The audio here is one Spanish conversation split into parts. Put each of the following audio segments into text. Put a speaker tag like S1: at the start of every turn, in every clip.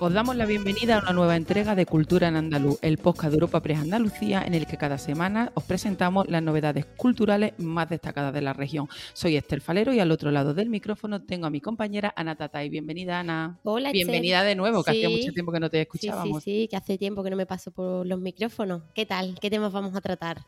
S1: Os damos la bienvenida a una nueva entrega de Cultura en Andaluz, el podcast de Europa Press Andalucía, en el que cada semana os presentamos las novedades culturales más destacadas de la región. Soy Esther Falero y al otro lado del micrófono tengo a mi compañera Ana Tatay. Bienvenida, Ana.
S2: Hola,
S1: Bienvenida de nuevo, que hacía mucho tiempo que no te escuchábamos.
S2: Sí, sí, sí, que hace tiempo que no me paso por los micrófonos. ¿Qué tal? ¿Qué temas vamos a tratar?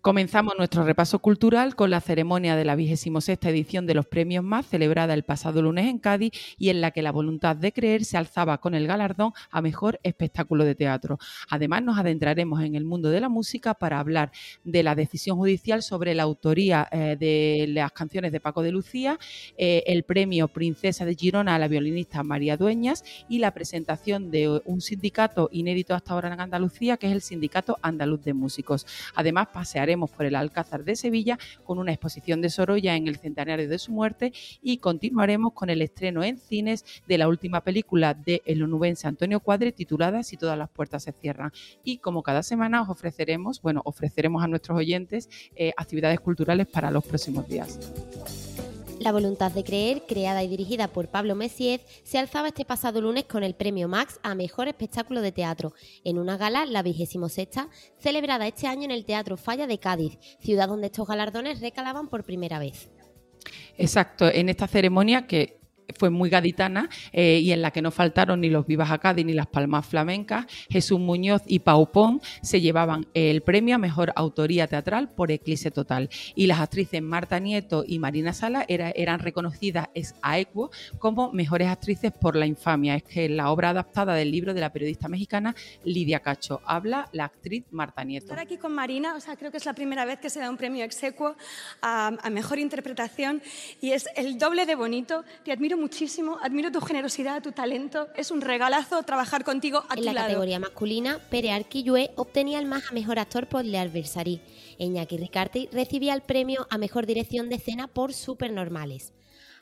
S1: Comenzamos nuestro repaso cultural con la ceremonia de la 26 edición de los Premios Más, celebrada el pasado lunes en Cádiz y en la que la voluntad de creer se alzaba con el galardón a mejor espectáculo de teatro. Además, nos adentraremos en el mundo de la música para hablar de la decisión judicial sobre la autoría eh, de las canciones de Paco de Lucía, eh, el premio Princesa de Girona a la violinista María Dueñas y la presentación de un sindicato inédito hasta ahora en Andalucía, que es el Sindicato Andaluz de Músicos. Además, pasearemos por el Alcázar de Sevilla con una exposición de Sorolla en el centenario de su muerte y continuaremos con el estreno en cines de la última película de el onubense Antonio Cuadre titulada Si todas las puertas se cierran. Y como cada semana os ofreceremos, bueno, ofreceremos a nuestros oyentes eh, actividades culturales para los próximos días.
S2: La voluntad de creer, creada y dirigida por Pablo Messiez, se alzaba este pasado lunes con el premio Max a Mejor Espectáculo de Teatro, en una gala, la 26 celebrada este año en el Teatro Falla de Cádiz, ciudad donde estos galardones recalaban por primera vez.
S1: Exacto, en esta ceremonia que fue muy gaditana eh, y en la que no faltaron ni los Vivas a Cádiz ni las Palmas Flamencas. Jesús Muñoz y Pau Pon se llevaban el premio a Mejor Autoría Teatral por Eclipse Total. Y las actrices Marta Nieto y Marina Sala eran reconocidas a equo como mejores actrices por La Infamia. Es que la obra adaptada del libro de la periodista mexicana Lidia Cacho habla la actriz Marta Nieto.
S3: Estar aquí con Marina, o sea, creo que es la primera vez que se da un premio exequo a, a Mejor Interpretación y es el doble de bonito. Te admiro muchísimo, admiro tu generosidad, tu talento. Es un regalazo trabajar contigo a
S2: en la categoría masculina, Pere Arquillué obtenía el más a mejor actor por Le Adversary. Iñaki Ricarti recibía el premio a mejor dirección de escena por Supernormales.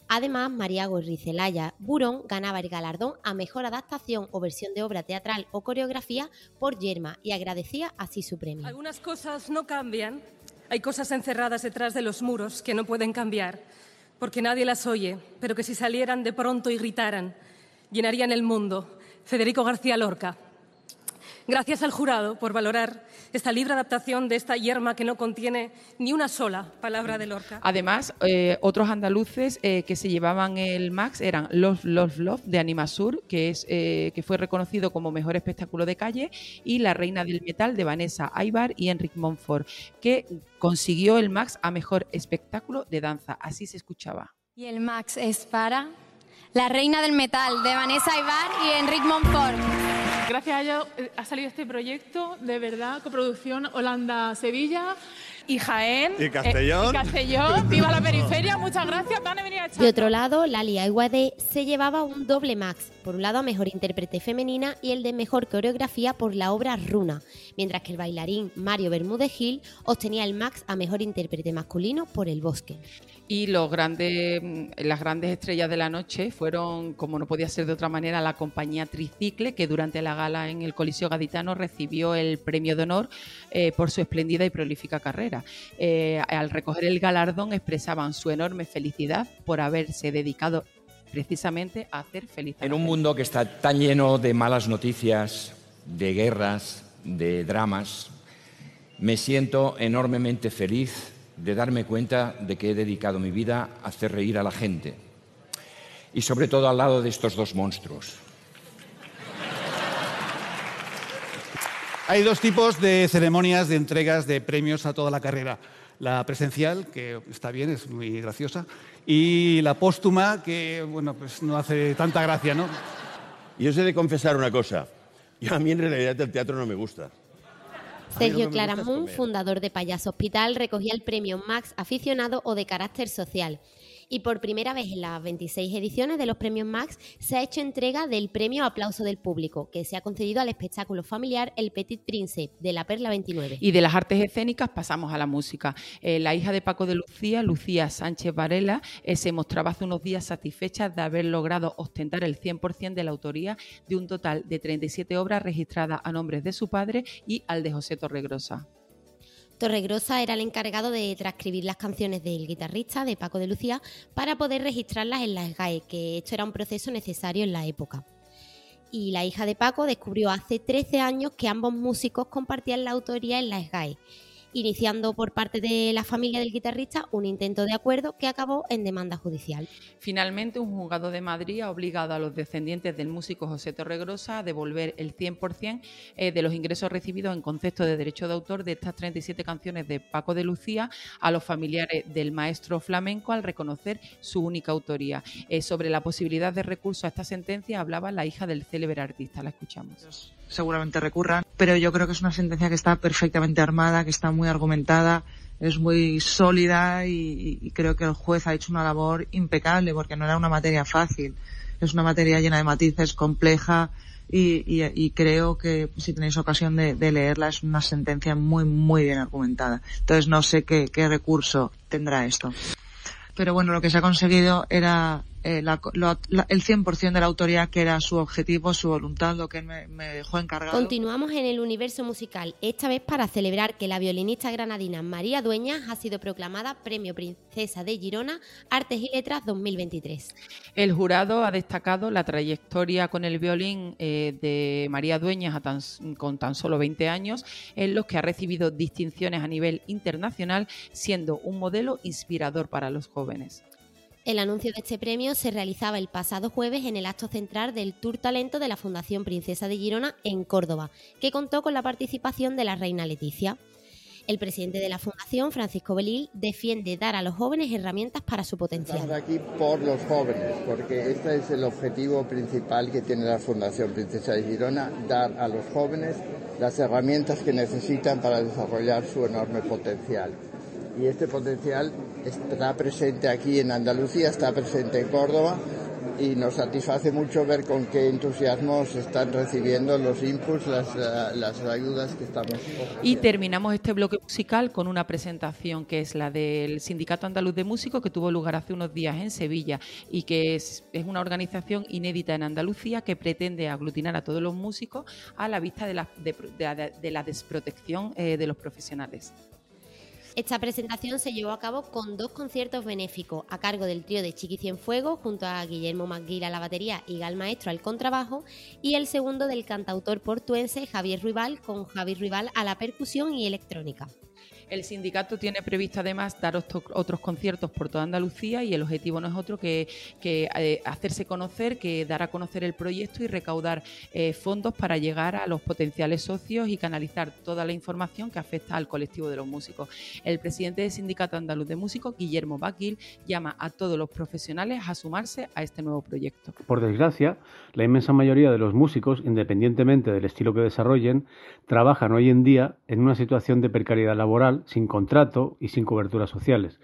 S2: Además, María Gorricelaya Burón ganaba el galardón a mejor adaptación o versión de obra teatral o coreografía por Yerma y agradecía así su premio.
S4: Algunas cosas no cambian. Hay cosas encerradas detrás de los muros que no pueden cambiar porque nadie las oye, pero que si salieran de pronto y gritaran, llenarían el mundo. Federico García Lorca. Gracias al jurado por valorar esta libre adaptación de esta yerma que no contiene ni una sola palabra de Lorca.
S1: Además, eh, otros andaluces eh, que se llevaban el Max eran Love, Love, Love de Animasur, que, es, eh, que fue reconocido como mejor espectáculo de calle, y La Reina del Metal de Vanessa Aybar y Enric Monfort, que consiguió el Max a mejor espectáculo de danza. Así se escuchaba.
S5: Y el Max es para La Reina del Metal de Vanessa Aybar y Enric Monfort.
S6: Gracias a ello eh, ha salido este proyecto, de verdad, coproducción Holanda-Sevilla y Jaén.
S7: Y Castellón.
S6: Eh, y Castellón. Viva la periferia. Muchas gracias. Van a venir a
S2: De otro lado, Lali Aiguade se llevaba un doble max. Por un lado, a mejor intérprete femenina y el de mejor coreografía por la obra Runa. Mientras que el bailarín Mario Bermúdez Gil obtenía el max a mejor intérprete masculino por El Bosque.
S1: Y los grandes, mm, las grandes estrellas de la noche fueron, como no podía ser de otra manera, la compañía Tricicle, que durante la gala en el Coliseo Gaditano recibió el premio de honor eh, por su espléndida y prolífica carrera. Eh, al recoger el galardón expresaban su enorme felicidad por haberse dedicado precisamente a hacer feliz.
S8: en un mundo que está tan lleno de malas noticias, de guerras, de dramas, me siento enormemente feliz de darme cuenta de que he dedicado mi vida a hacer reír a la gente. Y sobre todo al lado de estos dos monstruos.
S9: Hay dos tipos de ceremonias de entregas de premios a toda la carrera. La presencial, que está bien, es muy graciosa, y la póstuma, que bueno, pues no hace tanta gracia, ¿no?
S7: Y os he de confesar una cosa. Yo a mí en realidad el teatro no me gusta.
S2: Sergio Claramunt, fundador de Payaso Hospital, recogía el premio Max aficionado o de carácter social. Y por primera vez en las 26 ediciones de los premios Max se ha hecho entrega del premio Aplauso del Público, que se ha concedido al espectáculo familiar El Petit Prince de la Perla 29.
S1: Y de las artes escénicas pasamos a la música. Eh, la hija de Paco de Lucía, Lucía Sánchez Varela, eh, se mostraba hace unos días satisfecha de haber logrado ostentar el 100% de la autoría de un total de 37 obras registradas a nombres de su padre y al de José Torregrosa.
S2: Torregrosa era el encargado de transcribir las canciones del guitarrista, de Paco de Lucía, para poder registrarlas en la SGAE, que esto era un proceso necesario en la época. Y la hija de Paco descubrió hace 13 años que ambos músicos compartían la autoría en la SGAE iniciando por parte de la familia del guitarrista un intento de acuerdo que acabó en demanda judicial.
S1: Finalmente, un juzgado de Madrid ha obligado a los descendientes del músico José Torregrosa a devolver el 100% eh, de los ingresos recibidos en concepto de derecho de autor de estas 37 canciones de Paco de Lucía a los familiares del maestro flamenco al reconocer su única autoría. Eh, sobre la posibilidad de recurso a esta sentencia hablaba la hija del célebre artista. La escuchamos
S10: seguramente recurran, pero yo creo que es una sentencia que está perfectamente armada, que está muy argumentada, es muy sólida y, creo que el juez ha hecho una labor impecable porque no era una materia fácil, es una materia llena de matices, compleja y, creo que si tenéis ocasión de, leerla es una sentencia muy, muy bien argumentada. Entonces no sé qué recurso tendrá esto. Pero bueno, lo que se ha conseguido era eh, el 100% de la autoría que era su objetivo, su voluntad, lo que me, me, dejó encargado.
S2: Continuamos en el universo musical, esta vez para celebrar que la violinista granadina María Dueñas ha sido proclamada Premio Princesa de Girona Artes y Letras 2023.
S1: El jurado ha destacado la trayectoria con el violín eh, de María Dueñas con tan solo 20 años, en los que ha recibido distinciones a nivel internacional, siendo un modelo inspirador para los jóvenes.
S2: El anuncio de este premio se realizaba el pasado jueves en el acto central del Tour Talento de la Fundación Princesa de Girona en Córdoba, que contó con la participación de la reina Leticia. El presidente de la Fundación, Francisco Belil, defiende dar a los jóvenes herramientas para su potencial.
S11: Estamos aquí por los jóvenes, porque este es el objetivo principal que tiene la Fundación Princesa de Girona, dar a los jóvenes las herramientas que necesitan para desarrollar su enorme potencial y este potencial está presente aquí en Andalucía, está presente en Córdoba y nos satisface mucho ver con qué entusiasmo se están recibiendo los inputs, las, las ayudas que estamos.
S1: Y terminamos este bloque musical con una presentación que es la del Sindicato Andaluz de Músicos que tuvo lugar hace unos días en Sevilla y que es, es una organización inédita en Andalucía que pretende aglutinar a todos los músicos a la vista de la, de, la desprotección eh, de los profesionales.
S2: Esta presentación se llevó a cabo con dos conciertos benéficos a cargo del trío de Chiqui Cienfuegos junto a Guillermo Maguil a la batería y Gal Maestro al contrabajo y el segundo del cantautor portuense Javier Ruibal con Javier Ruibal a la percusión y electrónica.
S1: El sindicato tiene previsto además dar otros conciertos por toda Andalucía y el objetivo no es otro que, eh, hacerse conocer, que dar a conocer el proyecto y recaudar eh, fondos para llegar a los potenciales socios y canalizar toda la información que afecta al colectivo de los músicos. El presidente del Sindicato Andaluz de Músicos, Guillermo Baquil, llama a todos los profesionales a sumarse a este nuevo proyecto.
S12: Por desgracia, la inmensa mayoría de los músicos, independientemente del estilo que desarrollen, trabajan hoy en día en una situación de precariedad laboral sin contrato y sin coberturas sociales.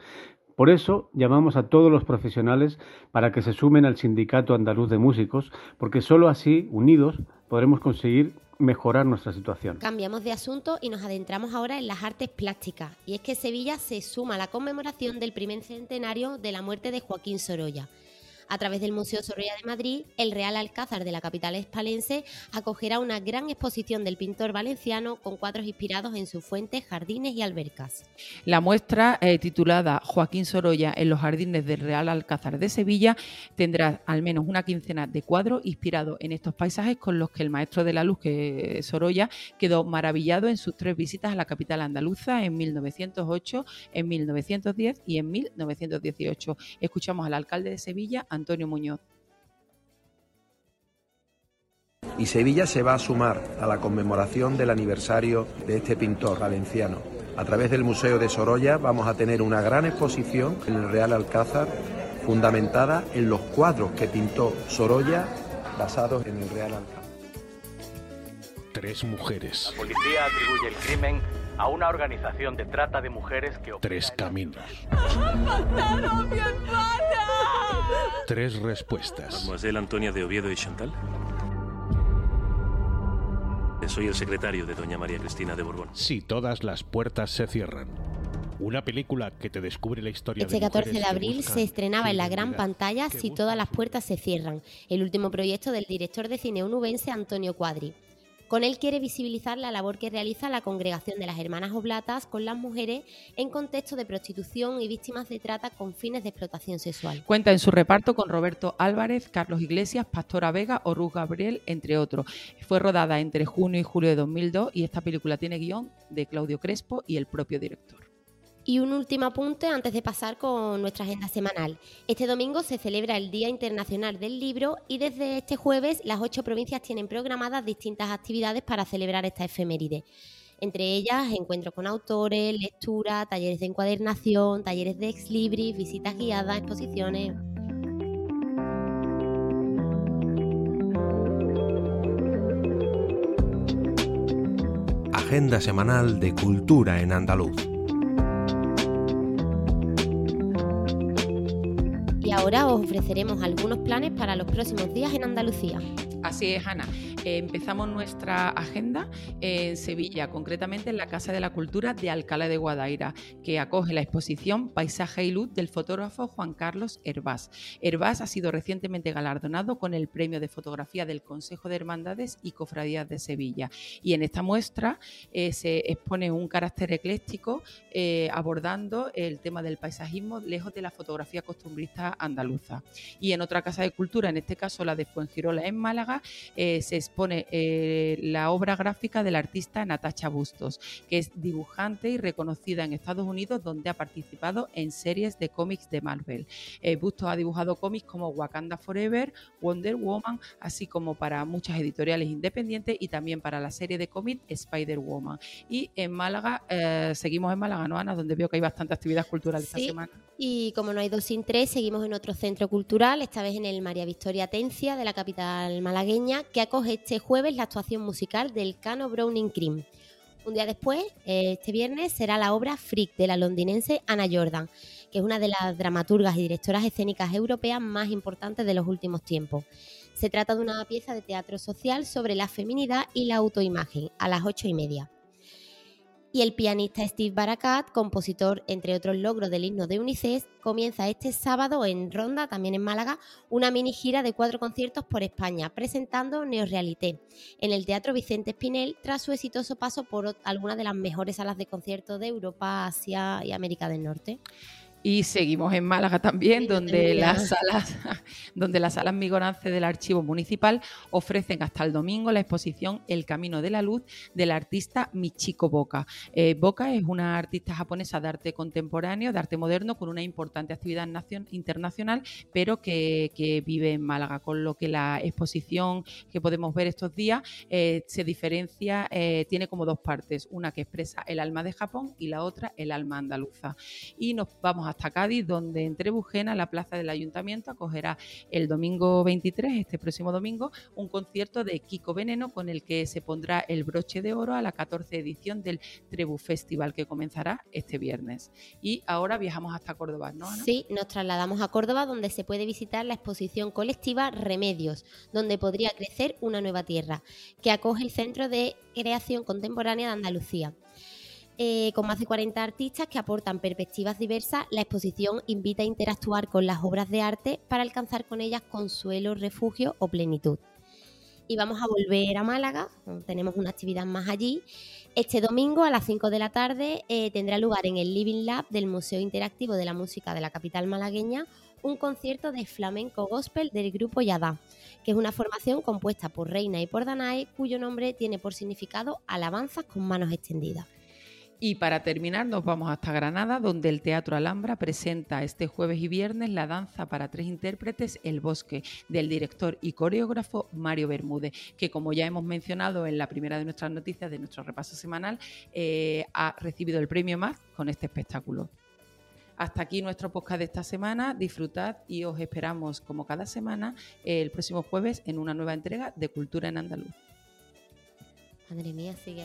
S12: Por eso llamamos a todos los profesionales para que se sumen al Sindicato Andaluz de Músicos, porque solo así, unidos, podremos conseguir mejorar nuestra situación.
S2: Cambiamos de asunto y nos adentramos ahora en las artes plásticas. Y es que Sevilla se suma a la conmemoración del primer centenario de la muerte de Joaquín Sorolla. A través del Museo Sorolla de Madrid, el Real Alcázar de la capital espalense acogerá una gran exposición del pintor valenciano con cuadros inspirados en sus fuentes, jardines y albercas.
S1: La muestra, eh, titulada Joaquín Sorolla en los jardines del Real Alcázar de Sevilla, tendrá al menos una quincena de cuadros inspirados en estos paisajes con los que el maestro de la luz, que Sorolla, quedó maravillado en sus tres visitas a la capital andaluza en 1908, en 1910 y en 1918. Escuchamos al alcalde de Sevilla, Muñoz.
S13: Y Sevilla se va a sumar a la conmemoración del aniversario de este pintor valenciano. A través del Museo de Sorolla vamos a tener una gran exposición en el Real Alcázar fundamentada en los cuadros que pintó Sorolla basados en el Real Alcázar.
S14: Tres mujeres.
S15: La policía atribuye el crimen a una organización de trata de mujeres que...
S14: Tres caminos.
S16: ¡Han mi hermana!
S14: Tres respuestas.
S17: Mademoiselle Antonia de Oviedo y Chantal. Soy el secretario de doña María Cristina de Borbón.
S14: Si todas las puertas se cierran. Una película que te descubre la historia
S2: este 14 de abril se estrenaba en la gran pantalla Si todas las puertas se cierran, el último proyecto del director de cine onubense Antonio Cuadri. Con él quiere visibilizar la labor que realiza la Congregación de las Hermanas Oblatas con las mujeres en contexto de prostitución y víctimas de trata con fines de explotación sexual.
S1: Cuenta en su reparto con Roberto Álvarez, Carlos Iglesias, Pastora Vega o Ruth Gabriel, entre otros. Fue rodada entre junio y julio de 2002 y esta película tiene guion de Claudio Crespo y el propio director.
S2: Y un último apunte antes de pasar con nuestra agenda semanal. Este domingo se celebra el Día Internacional del Libro y desde este jueves las ocho provincias tienen programadas distintas actividades para celebrar esta efeméride. Entre ellas, encuentros con autores, lectura, talleres de encuadernación, talleres de ex libris, visitas guiadas, exposiciones.
S18: Agenda semanal de Cultura en Andaluz.
S2: Ahora os ofreceremos algunos planes para los próximos días en Andalucía.
S1: Así es, Ana. Eh, empezamos nuestra agenda en Sevilla, concretamente en la Casa de la Cultura de Alcalá de Guadaira, que acoge la exposición Paisaje y Luz del fotógrafo Juan Carlos Hervás. Hervás ha sido recientemente galardonado con el Premio de Fotografía del Consejo de Hermandades y Cofradías de Sevilla. Y en esta muestra eh, se expone un carácter ecléctico eh, abordando el tema del paisajismo lejos de la fotografía costumbrista andaluza. Y en otra Casa de Cultura, en este caso la de Fuengirola en Málaga, se expone eh, la obra gráfica del artista Natacha Bustos, que es dibujante y reconocida en Estados Unidos, donde ha participado en series de cómics de Marvel. Eh, Bustos ha dibujado cómics como Wakanda Forever, Wonder Woman, así como para muchas editoriales independientes y también para la serie de cómics Spider-Woman. Y en Málaga, eh, seguimos en Málaga, ¿no, Ana? Donde veo que hay bastante actividad cultural esta semana.
S2: Y como no hay dos sin tres, seguimos en otro centro cultural, esta vez en el María Victoria Tencia de la capital malagueña, que acoge este jueves la actuación musical del Cano Browning Cream. Un día después, este viernes, será la obra Freak de la londinense Anna Jordan, que es una de las dramaturgas y directoras escénicas europeas más importantes de los últimos tiempos. Se trata de una pieza de teatro social sobre la feminidad y la autoimagen, a las ocho y media y el pianista Steve Barakat, compositor entre otros logros del himno de UNICEF, comienza este sábado en Ronda, también en Málaga, una mini gira de cuatro conciertos por España, presentando Neorealité en el Teatro Vicente Espinel tras su exitoso paso por algunas de las mejores salas de conciertos de Europa, Asia y América del Norte.
S1: Y seguimos en Málaga también, donde las, salas, donde las salas Migorance del Archivo Municipal ofrecen hasta el domingo la exposición El Camino de la Luz del artista Michiko Boca. Eh, Boca es una artista japonesa de arte contemporáneo, de arte moderno, con una importante actividad internacional, pero que, vive en Málaga, con lo que la exposición que podemos ver estos días eh, se diferencia, eh, tiene como dos partes, una que expresa el alma de Japón y la otra el alma andaluza. Y nos vamos a hasta Cádiz, donde en Trebujena, la plaza del Ayuntamiento, acogerá el domingo 23, este próximo domingo, un concierto de Kiko Veneno con el que se pondrá el broche de oro a la 14 edición del Trebu Festival que comenzará este viernes. Y ahora viajamos hasta Córdoba, ¿no?
S2: Sí, nos trasladamos a Córdoba donde se puede visitar la exposición colectiva Remedios, donde podría crecer una nueva tierra, que acoge el Centro de Creación Contemporánea de Andalucía. Eh, con más de 40 artistas que aportan perspectivas diversas, la exposición invita a interactuar con las obras de arte para alcanzar con ellas consuelo, refugio o plenitud. Y vamos a volver a Málaga, tenemos una actividad más allí. Este domingo a las 5 de la tarde eh, tendrá lugar en el Living Lab del Museo Interactivo de la Música de la capital malagueña un concierto de flamenco gospel del grupo Yadá, que es una formación compuesta por Reina y por Danae, cuyo nombre tiene por significado alabanzas con manos extendidas.
S1: Y para terminar nos vamos hasta Granada, donde el Teatro Alhambra presenta este jueves y viernes la danza para tres intérpretes El Bosque, del director y coreógrafo Mario Bermúdez, que como ya hemos mencionado en la primera de nuestras noticias de nuestro repaso semanal, eh, ha recibido el premio más con este espectáculo. Hasta aquí nuestro podcast de esta semana. Disfrutad y os esperamos como cada semana el próximo jueves en una nueva entrega de Cultura en Andaluz.
S2: Madre mía, sigue.